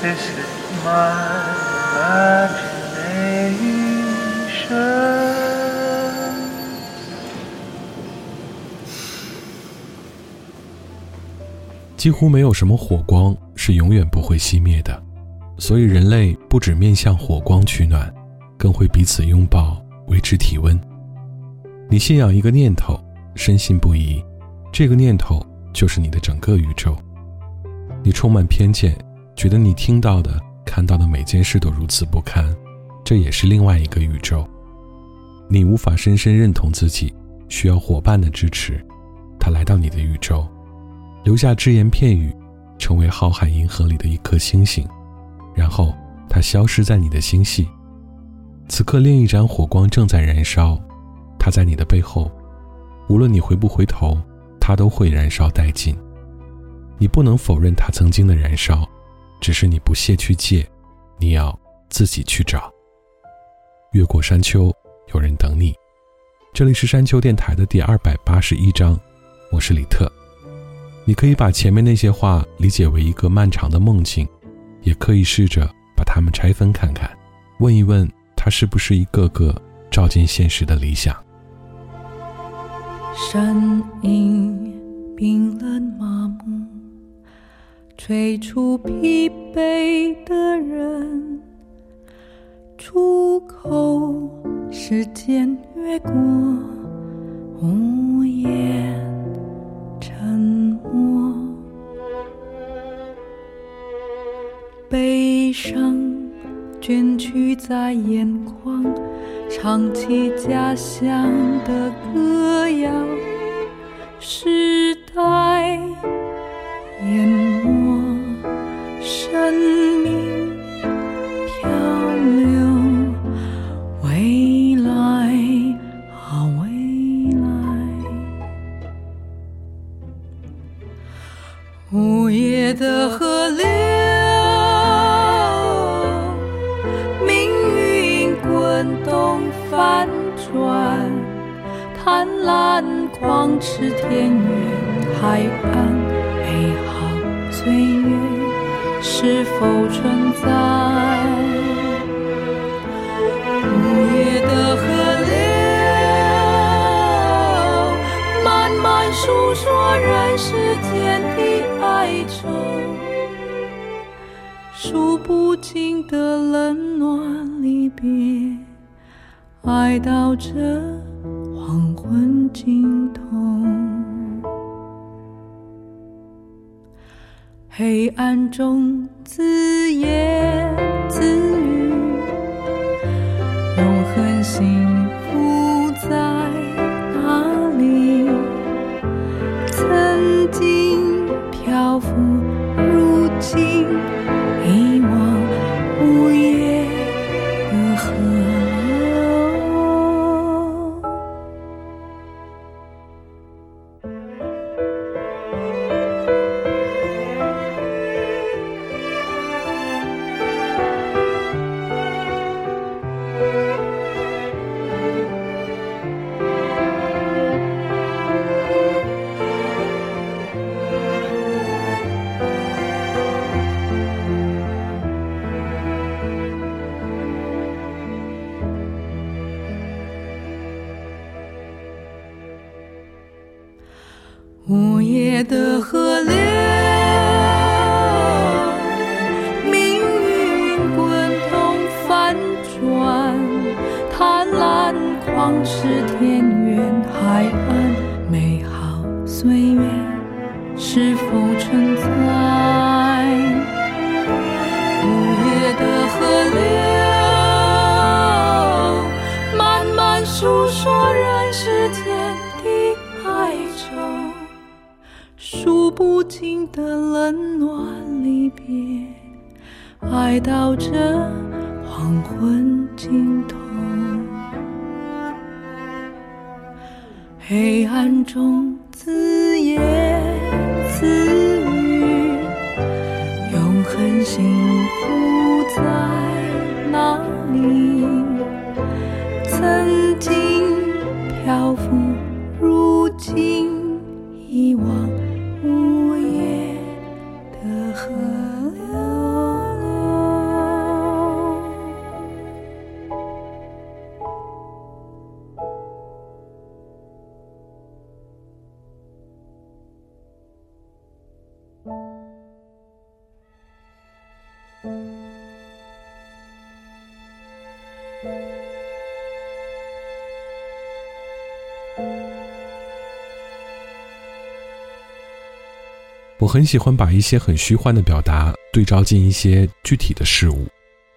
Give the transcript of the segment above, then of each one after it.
This is my imagination. 几乎没有什么火光是永远不会熄灭的，所以人类不止面向火光取暖，更会彼此拥抱，维持体温。你信仰一个念头，深信不疑，这个念头就是你的整个宇宙。你充满偏见，觉得你听到的、看到的每件事都如此不堪，这也是另外一个宇宙。你无法深深认同自己，需要伙伴的支持，他来到你的宇宙。留下只言片语，成为浩瀚银河里的一颗星星，然后它消失在你的星系。此刻，另一盏火光正在燃烧，它在你的背后，无论你回不回头，它都会燃烧殆尽。你不能否认它曾经的燃烧，只是你不屑去借，你要自己去找。越过山丘，有人等你。这里是山丘电台的第二百八十一章，我是李特。你可以把前面那些话理解为一个漫长的梦境，也可以试着把它们拆分看看，问一问它是不是一个个照进现实的理想。声音冰冷麻木，催促疲惫的人。出口，时间越过，无言沉默。悲伤卷曲在眼眶，唱起家乡的歌谣。时代狂驰田园海岸，美好岁月是否存在？午夜的河流，慢慢诉说人世间的哀愁，数不尽的冷暖离别，爱到这。黄昏尽黑暗中自言。我很喜欢把一些很虚幻的表达对照进一些具体的事物，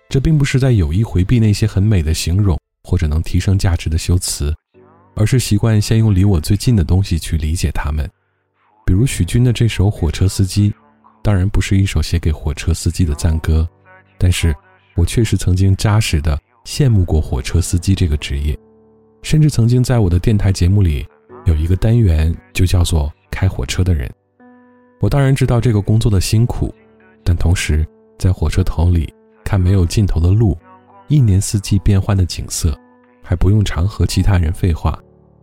这并不是在有意回避那些很美的形容或者能提升价值的修辞，而是习惯先用离我最近的东西去理解它们。比如许君的这首《火车司机》，当然不是一首写给火车司机的赞歌，但是我确实曾经扎实的羡慕过火车司机这个职业，甚至曾经在我的电台节目里有一个单元就叫做“开火车的人”。我当然知道这个工作的辛苦，但同时在火车头里看没有尽头的路，一年四季变换的景色，还不用常和其他人废话，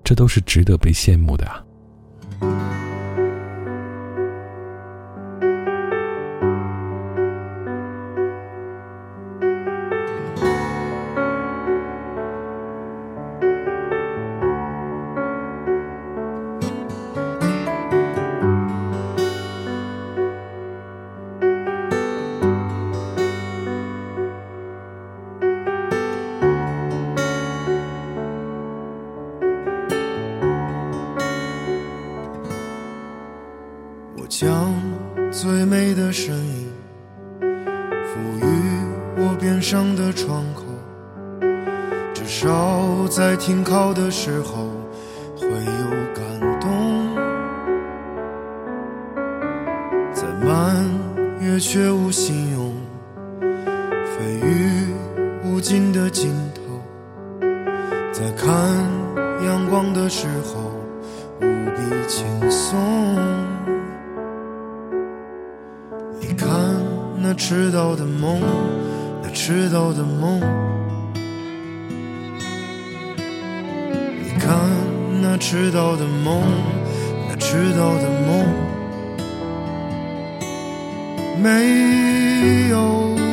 这都是值得被羡慕的啊！最美的声音赋予我边上的窗口，至少在停靠的时候会有感动，在满月却无信用，飞于无尽的尽头，在看阳光的时候无比轻松。那迟到的梦，那迟到的梦。你看那迟到的梦，那迟到的梦。没有。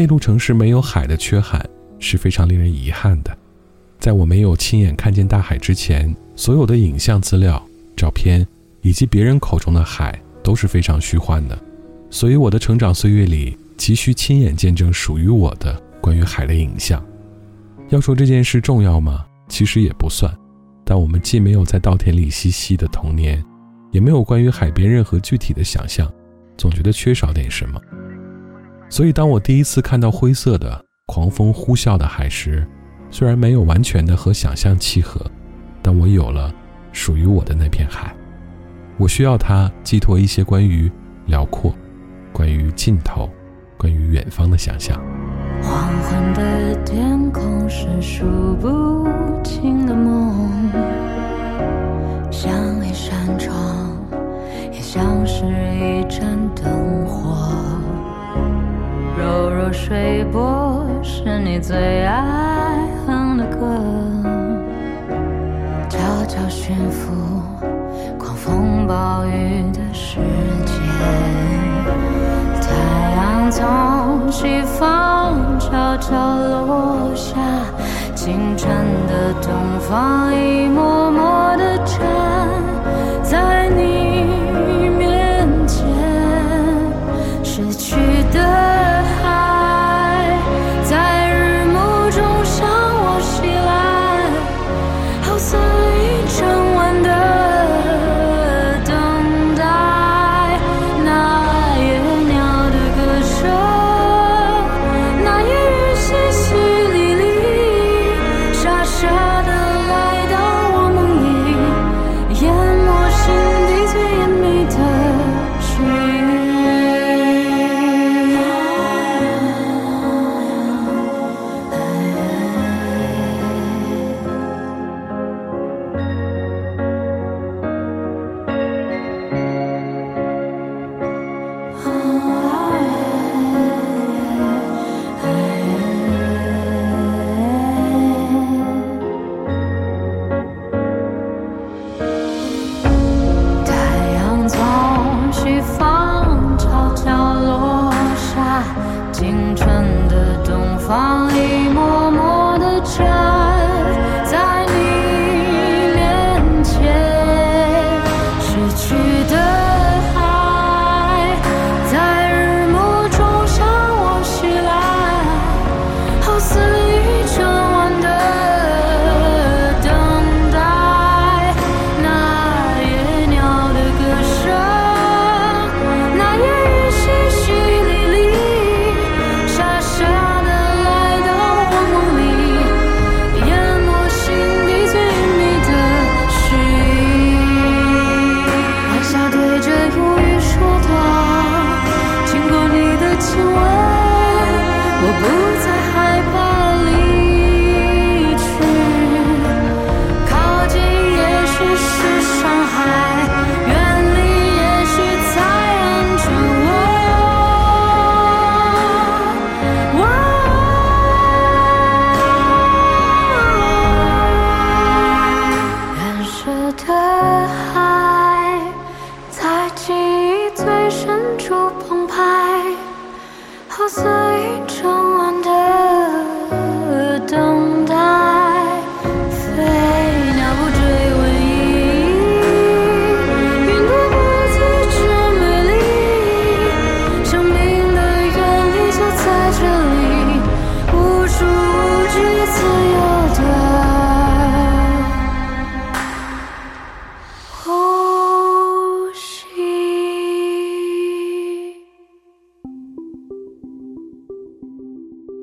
内陆城市没有海的缺憾是非常令人遗憾的。在我没有亲眼看见大海之前，所有的影像资料、照片以及别人口中的海都是非常虚幻的。所以我的成长岁月里，急需亲眼见证属于我的关于海的影像。要说这件事重要吗？其实也不算。但我们既没有在稻田里嬉戏的童年，也没有关于海边任何具体的想象，总觉得缺少点什么。所以，当我第一次看到灰色的、狂风呼啸的海时，虽然没有完全的和想象契合，但我有了属于我的那片海。我需要它寄托一些关于辽阔、关于尽头、关于远方的想象。黄昏的天空是 fall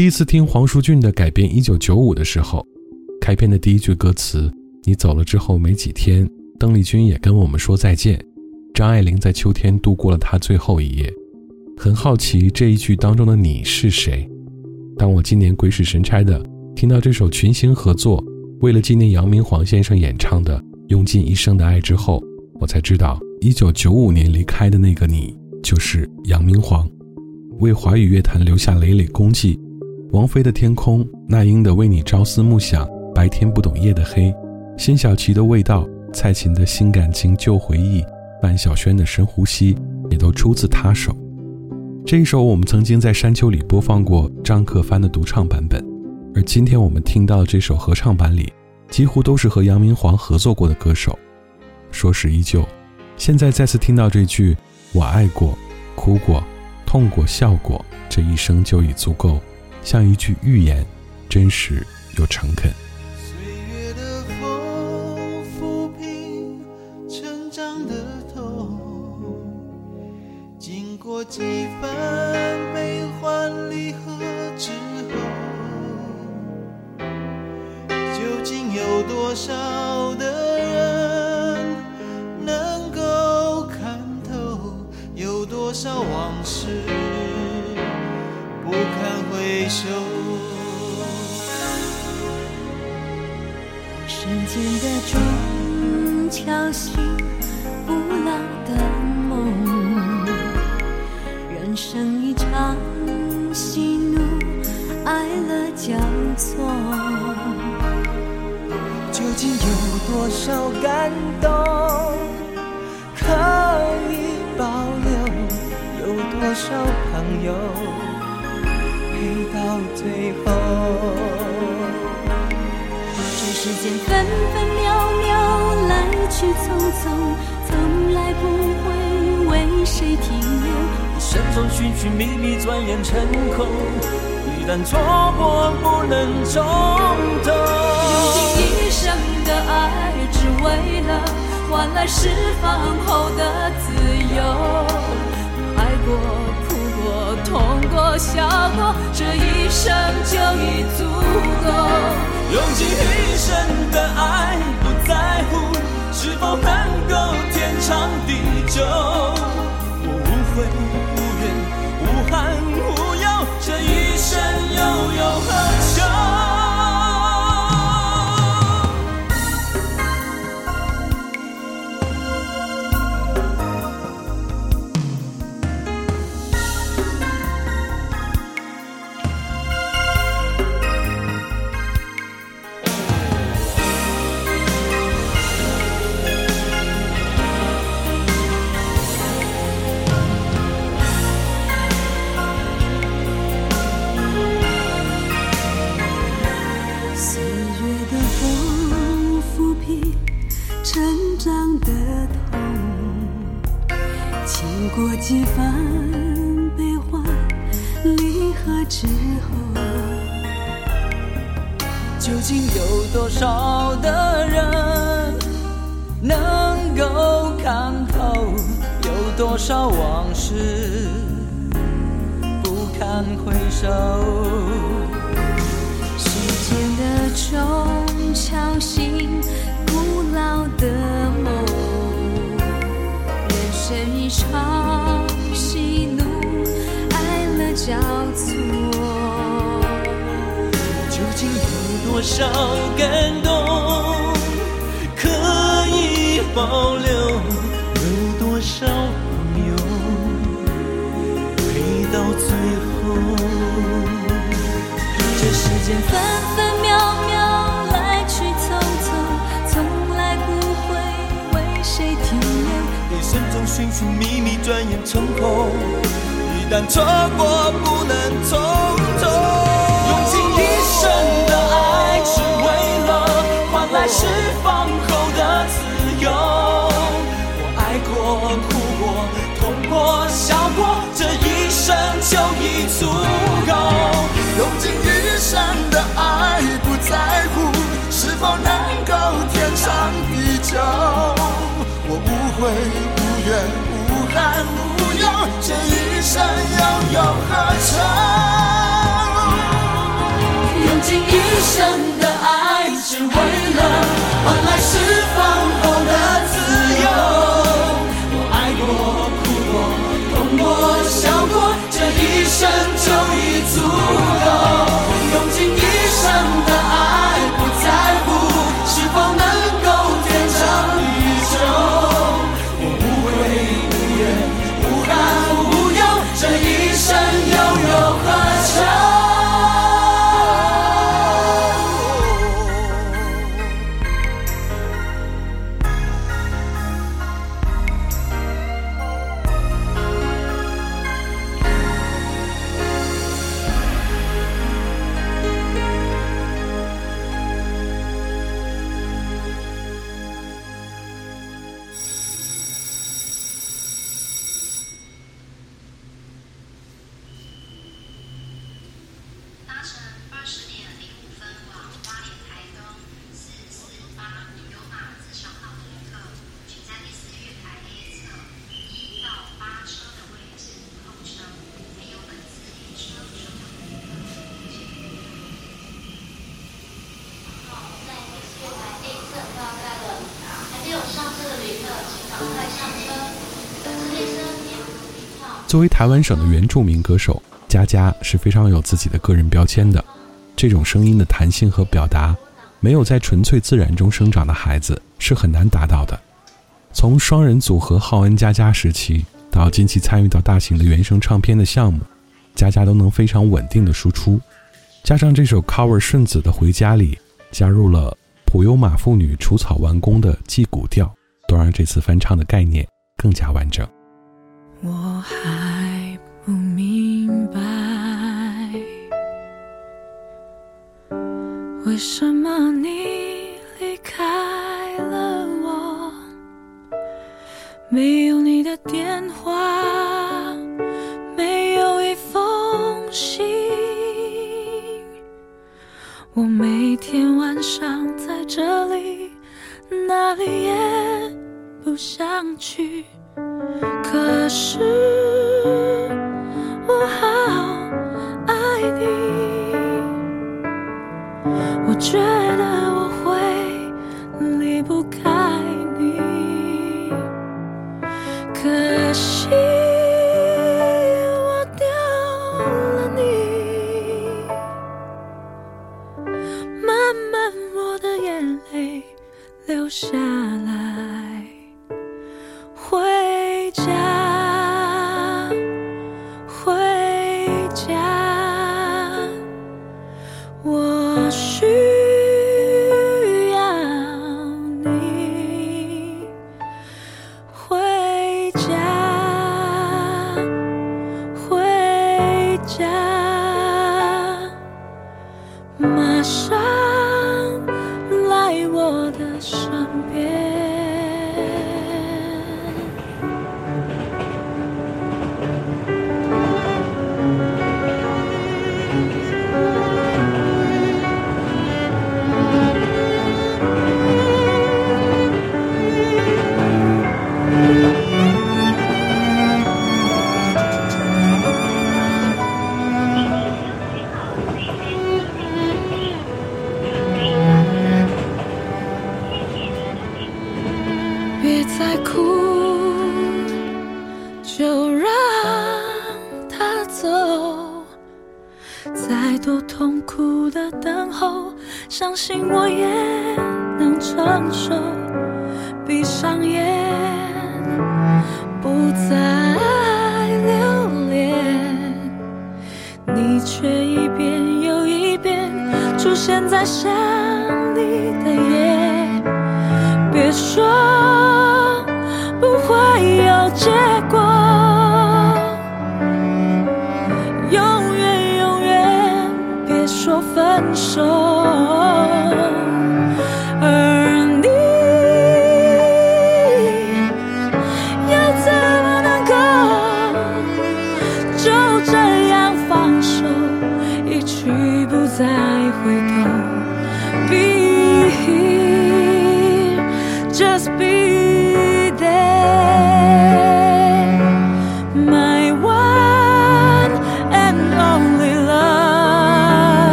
第一次听黄舒骏的改编《一九九五》的时候，开篇的第一句歌词“你走了之后没几天，邓丽君也跟我们说再见”，张爱玲在秋天度过了她最后一夜。很好奇这一句当中的你是谁？当我今年鬼使神差的听到这首群星合作，为了纪念杨明煌先生演唱的《用尽一生的爱》之后，我才知道，一九九五年离开的那个你就是杨明煌，为华语乐坛留下累累功绩。王菲的《天空》，那英的《为你朝思暮想》，白天不懂夜的黑，辛晓琪的《味道》，蔡琴的新感情旧回忆，范晓萱的深呼吸，也都出自他手。这一首我们曾经在山丘里播放过张克帆的独唱版本，而今天我们听到的这首合唱版里，几乎都是和杨明煌合作过的歌手。说是依旧，现在再次听到这句“我爱过，哭过，痛过，笑过，这一生就已足够”，像一句寓言，真实又诚恳。几番悲欢离合之后，究竟有多少的人能够看透？有多少往事堪回首？时间的钟敲醒不老的梦。人生一场喜怒哀乐交错，究竟有多少感动可以保留？有多少朋友到最后？这世间分分秒秒来去匆匆，从来不会为谁停留。生中寻寻觅觅，转眼成空。一旦错过，不能从头。用尽一生的爱，只为了换来释放后的自由。爱过，哭过，痛过，笑过，这一生就已足够。用尽一生的爱，不在乎是否能够天长地久。我无悔。无怨无憾无忧，这一生又有何求生中寻寻觅觅，转眼成空。一旦错过，不能从头。用尽一生的爱，只为了换来释放后的自由，我爱过、哭过、痛过、笑过，这一生就已足愁。用尽一？生的爱，只为了换来释放后的自由。我爱过、哭过、痛过、笑过，这一生就已足够。作为台湾省的原住民歌手，佳佳是非常有自己的个人标签的。这种声音的弹性和表达，没有在纯粹自然中生长的孩子是很难达到的。从双人组合浩恩佳佳时期，到近期参与到大型的原声唱片的项目，佳佳都能非常稳定的输出。加上这首 cover 顺子的《回家》里，加入了普悠玛妇女除草完工的击鼓调，都让这次翻唱的概念更加完整。我还不明白，为什么你离开了我，没有你的电话，没有一封信。我每天晚上在这里，哪里也不想去。可是我好爱你，我觉得我会离不开你。可惜我丢了你，慢慢我的眼泪流下来。回我。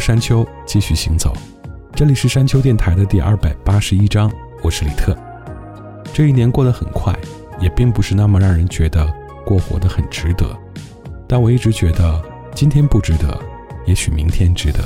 山丘，继续行走。这里是山丘电台的第二百八十一章，我是李特。这一年过得很快，也并不是那么让人觉得过活得很值得。但我一直觉得，今天不值得，也许明天值得。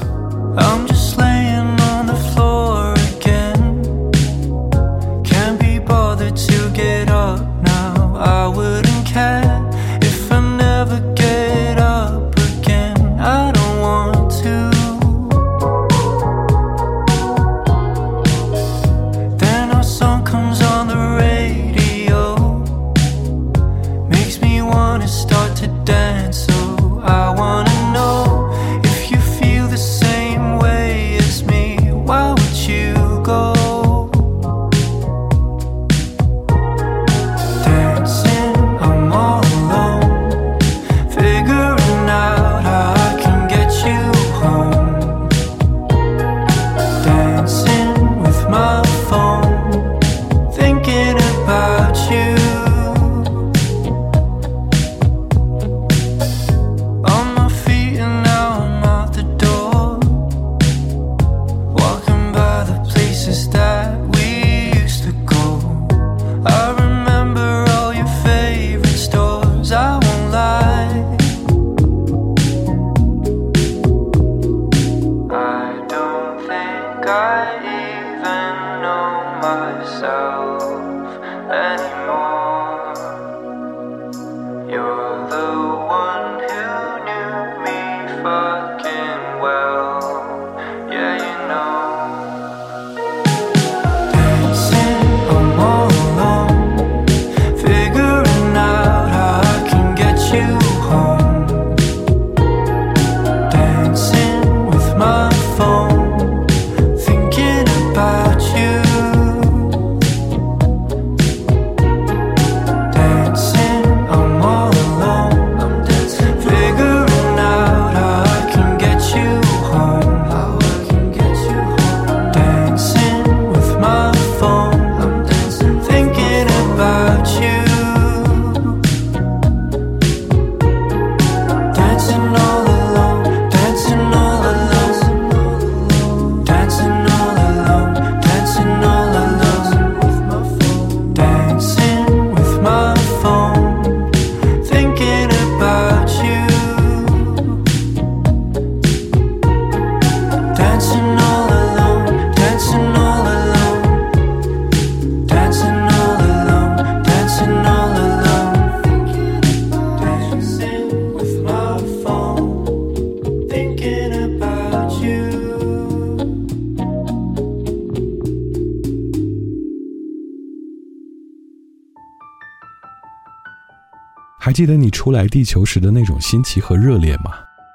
记得你初来地球时的那种新奇和热烈吗？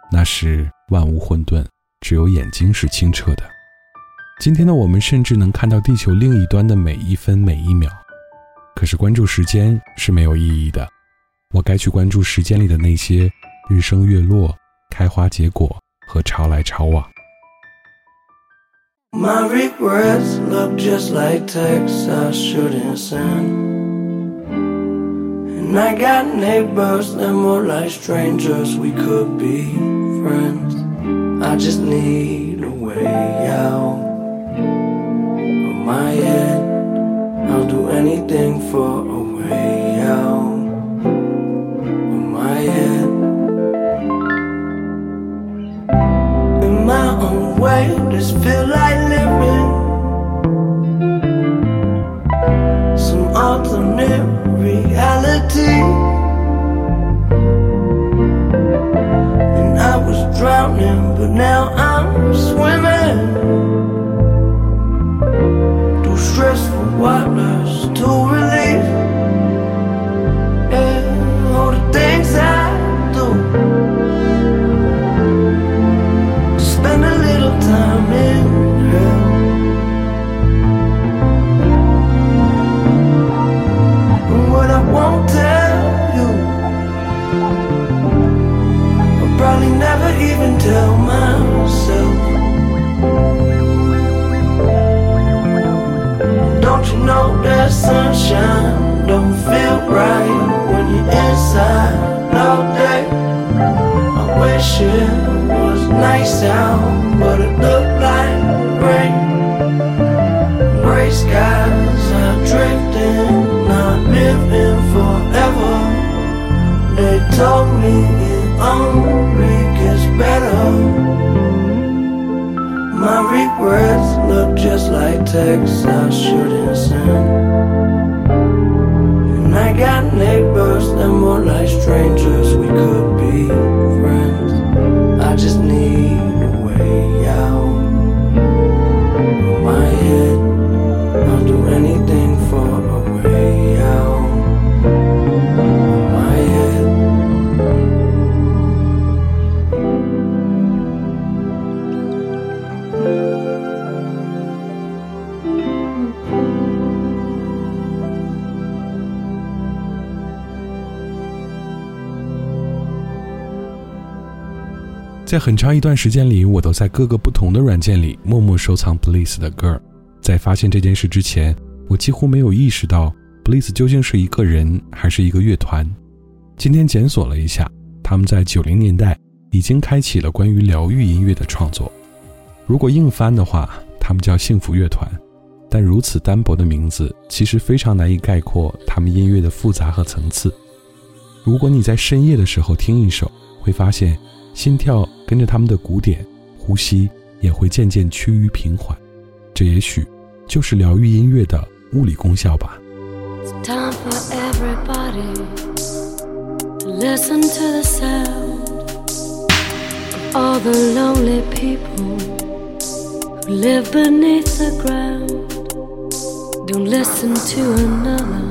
那时万物混沌，只有眼睛是清澈的。今天的我们甚至能看到地球另一端的每一分每一秒。可是关注时间是没有意义的，我该去关注时间里的那些日升月落、开花结果和潮来潮往。My regrets look just like texts I shouldn't send. And I got neighbors that more like strangers, we could be friends. I just need a way out of my head. I'll do anything for a way out of my head. In my own way, this feel like living some alternate reality. And I was drowning, but now I'm swimming through stressful waters to sunshine don't feel right when you're inside all day? I wish it was nice out, but My regrets look just like texts I shouldn't send. And I got neighbors that more like strangers, we could be friends. I just need a way 在很长一段时间里，我都在各个不同的软件里默默收藏 Bliss 的歌。在发现这件事之前，我几乎没有意识到 Bliss 究竟是一个人还是一个乐团。今天检索了一下，他们在九零年代已经开启了关于疗愈音乐的创作。如果硬翻的话，他们叫幸福乐团。但如此单薄的名字，其实非常难以概括他们音乐的复杂和层次。如果你在深夜的时候听一首，会发现心跳跟着他们的鼓点，呼吸也会渐渐趋于平缓。这也许就是疗愈音乐的物理功效吧。It's time for everybody to listen to the sound of all the lonely people who live beneath the ground. Don't listen to another,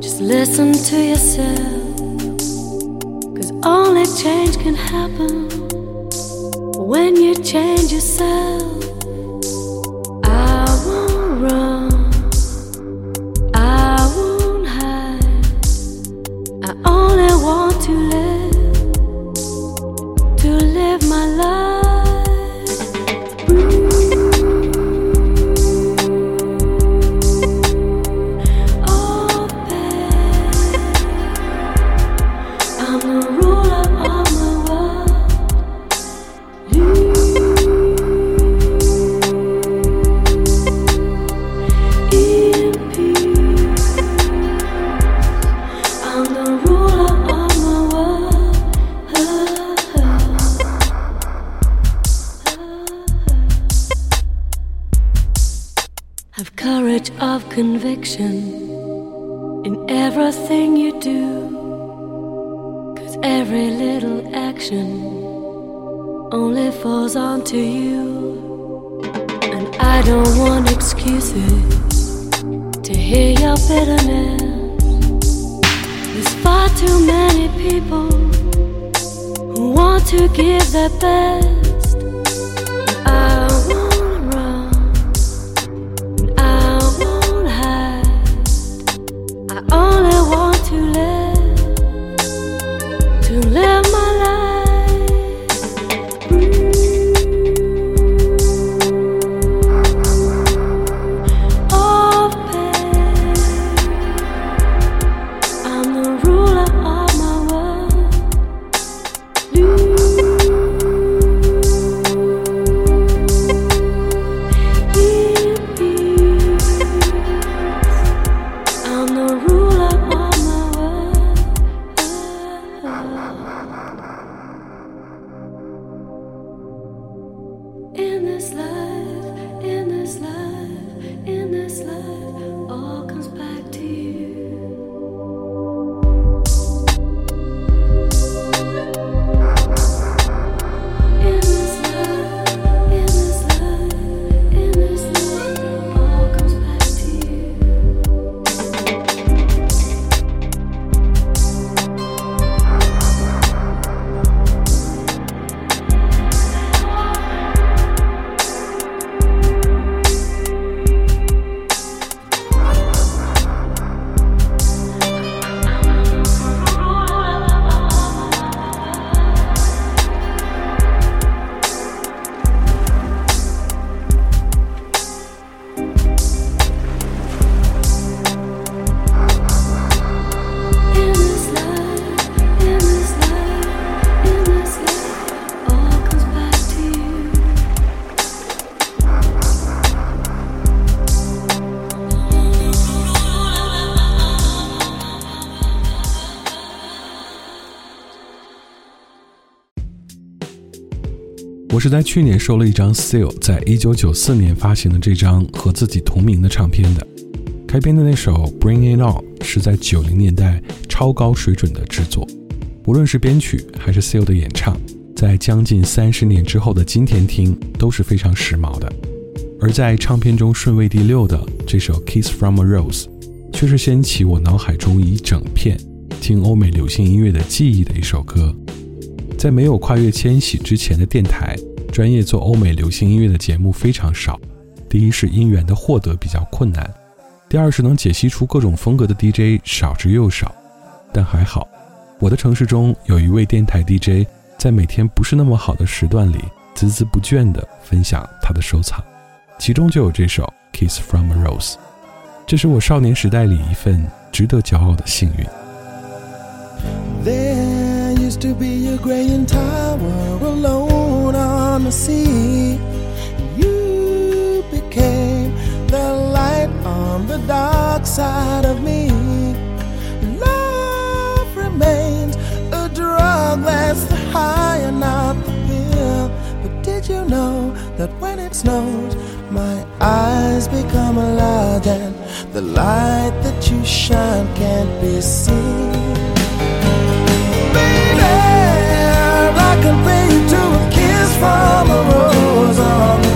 just listen to yourself. Only change can happen when you change yourself. Give their best. I 我是在去年收了一张 Seal 在一九九四年发行的这张和自己同名的唱片的。开篇的那首《Bring It On》是在九零年代超高水准的制作，无论是编曲还是 Seal 的演唱，在将近三十年之后的今天听都是非常时髦的。而在唱片中顺位第六的这首《Kiss from a Rose》，却是掀起我脑海中一整片听欧美流行音乐的记忆的一首歌。在没有跨越千禧之前的电台，专业做欧美流行音乐的节目非常少。第一是音源的获得比较困难，第二是能解析出各种风格的 DJ 少之又少。但还好，我的城市中有一位电台 DJ，在每天不是那么好的时段里，孜孜不倦地分享他的收藏，其中就有这首《Kiss from a Rose》，这是我少年时代里一份值得骄傲的幸运。There used to be a graying tower alone the sea. You became the light on the dark side of me. Love remains a drug that's the high and not the pill. But did you know that when it snows, my eyes become large and the light that you shine can't be seen? Baby, I compare you to from a rose on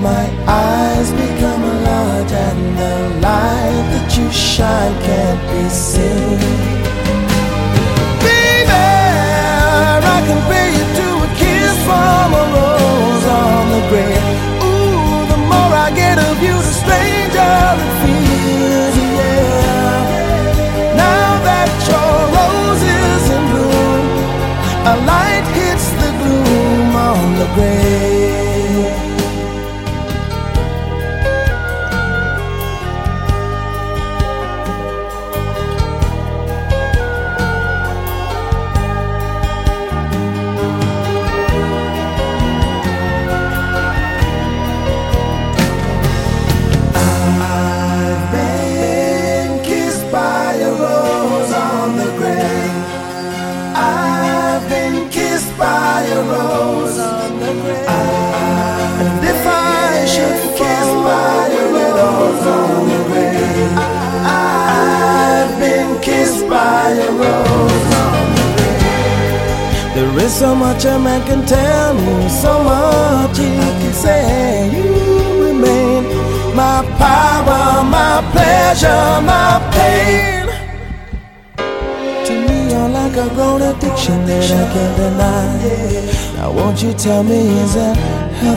my eyes become large and the light that you shine can't be seen? Baby, I compare you to a kiss from a rose on the grave. Ooh, the more I get of you, the stranger it feels, yeah. Now that your rose is in bloom, a light hits the gloom on the grave.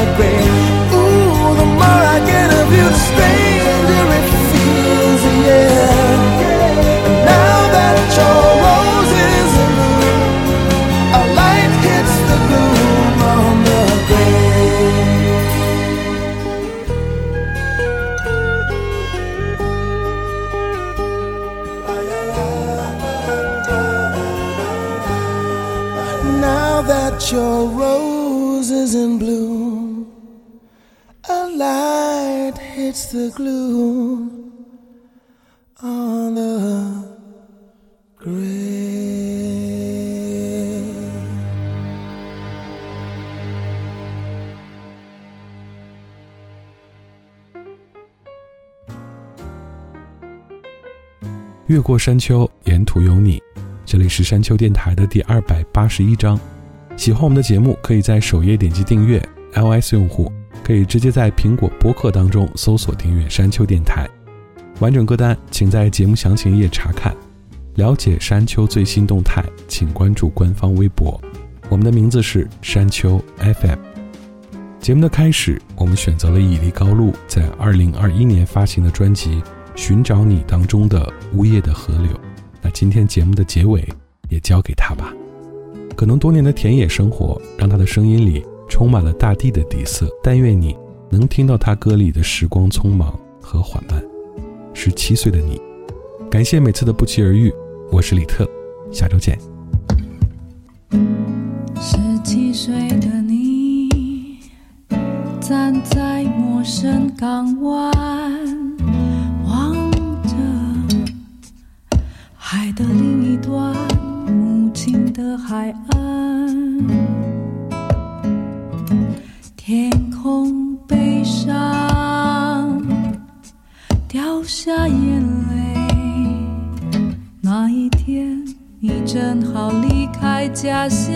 celebrate 越过山丘，沿途有你。这里是山丘电台的第二百八十一章。喜欢我们的节目，可以在首页点击订阅；iOS 用户可以直接在苹果播客当中搜索订阅山丘电台。完整歌单请在节目详情页查看。了解山丘最新动态，请关注官方微博。我们的名字是山丘 FM。节目的开始，我们选择了屹立高露在二零二一年发行的专辑《寻找你》当中的《呜咽的河流》。那今天节目的结尾也交给他吧。可能多年的田野生活让他的声音里充满了大地的底色，但愿你能听到他歌里的时光匆忙和缓慢。十七岁的你，感谢每次的不期而遇。我是李特，下周见。十七岁的你，站在陌生港湾，海的另一端，母亲的海岸，天空悲伤，掉下眼泪。那一天，你正好离开家乡。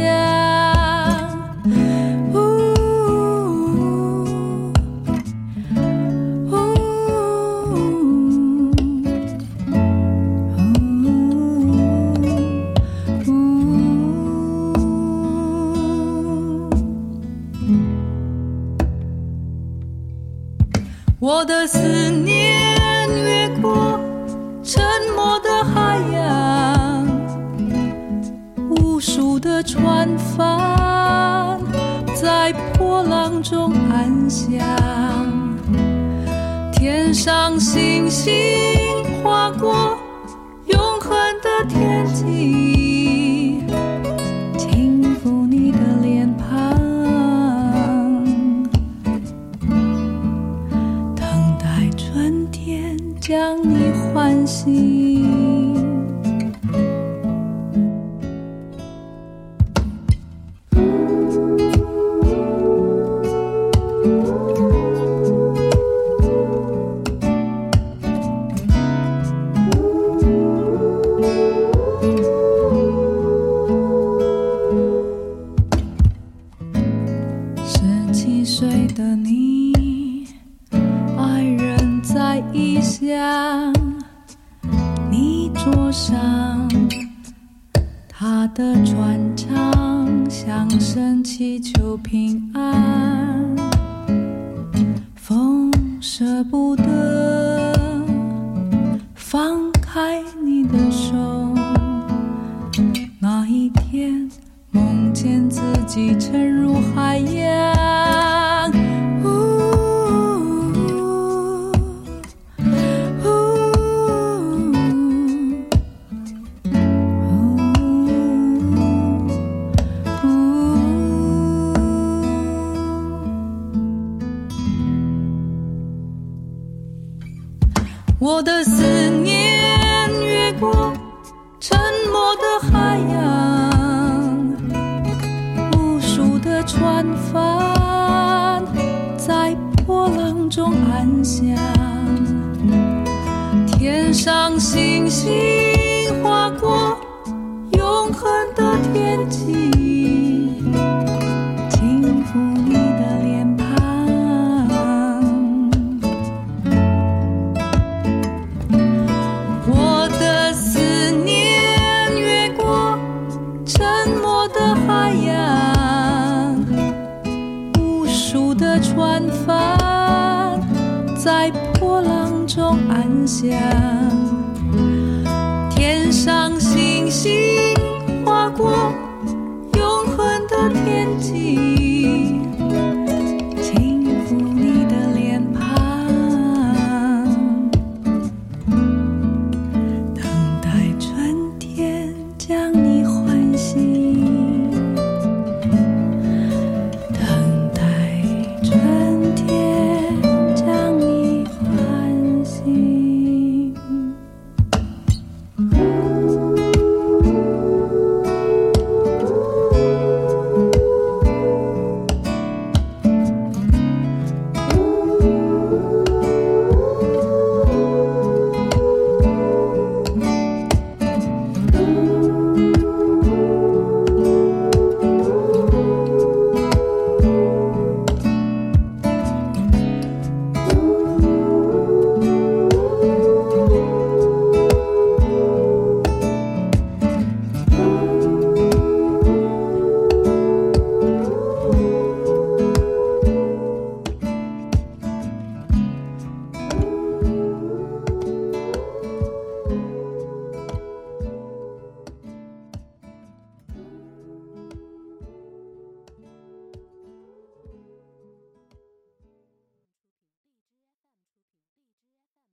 思念越过沉默的海洋，无数的船帆在波浪中安详，天上星星划过想。